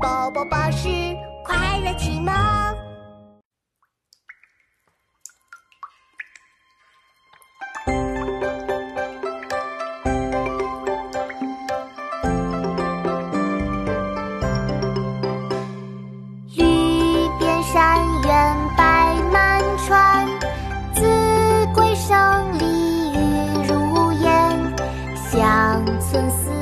宝宝巴士快乐启蒙。绿遍山原白满川，子规声里雨如烟。乡村四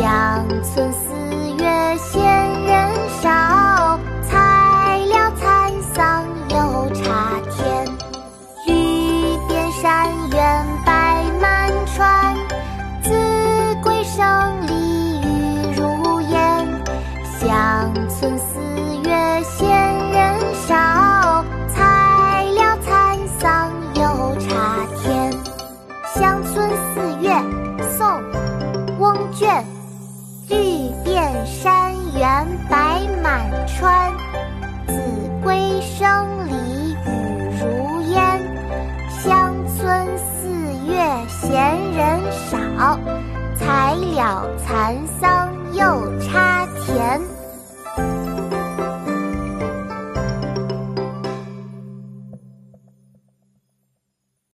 乡村四月闲人少，才了蚕桑又插田。绿遍山原白满川，子规声里雨如烟。乡村四孙四月闲人少，才了蚕桑。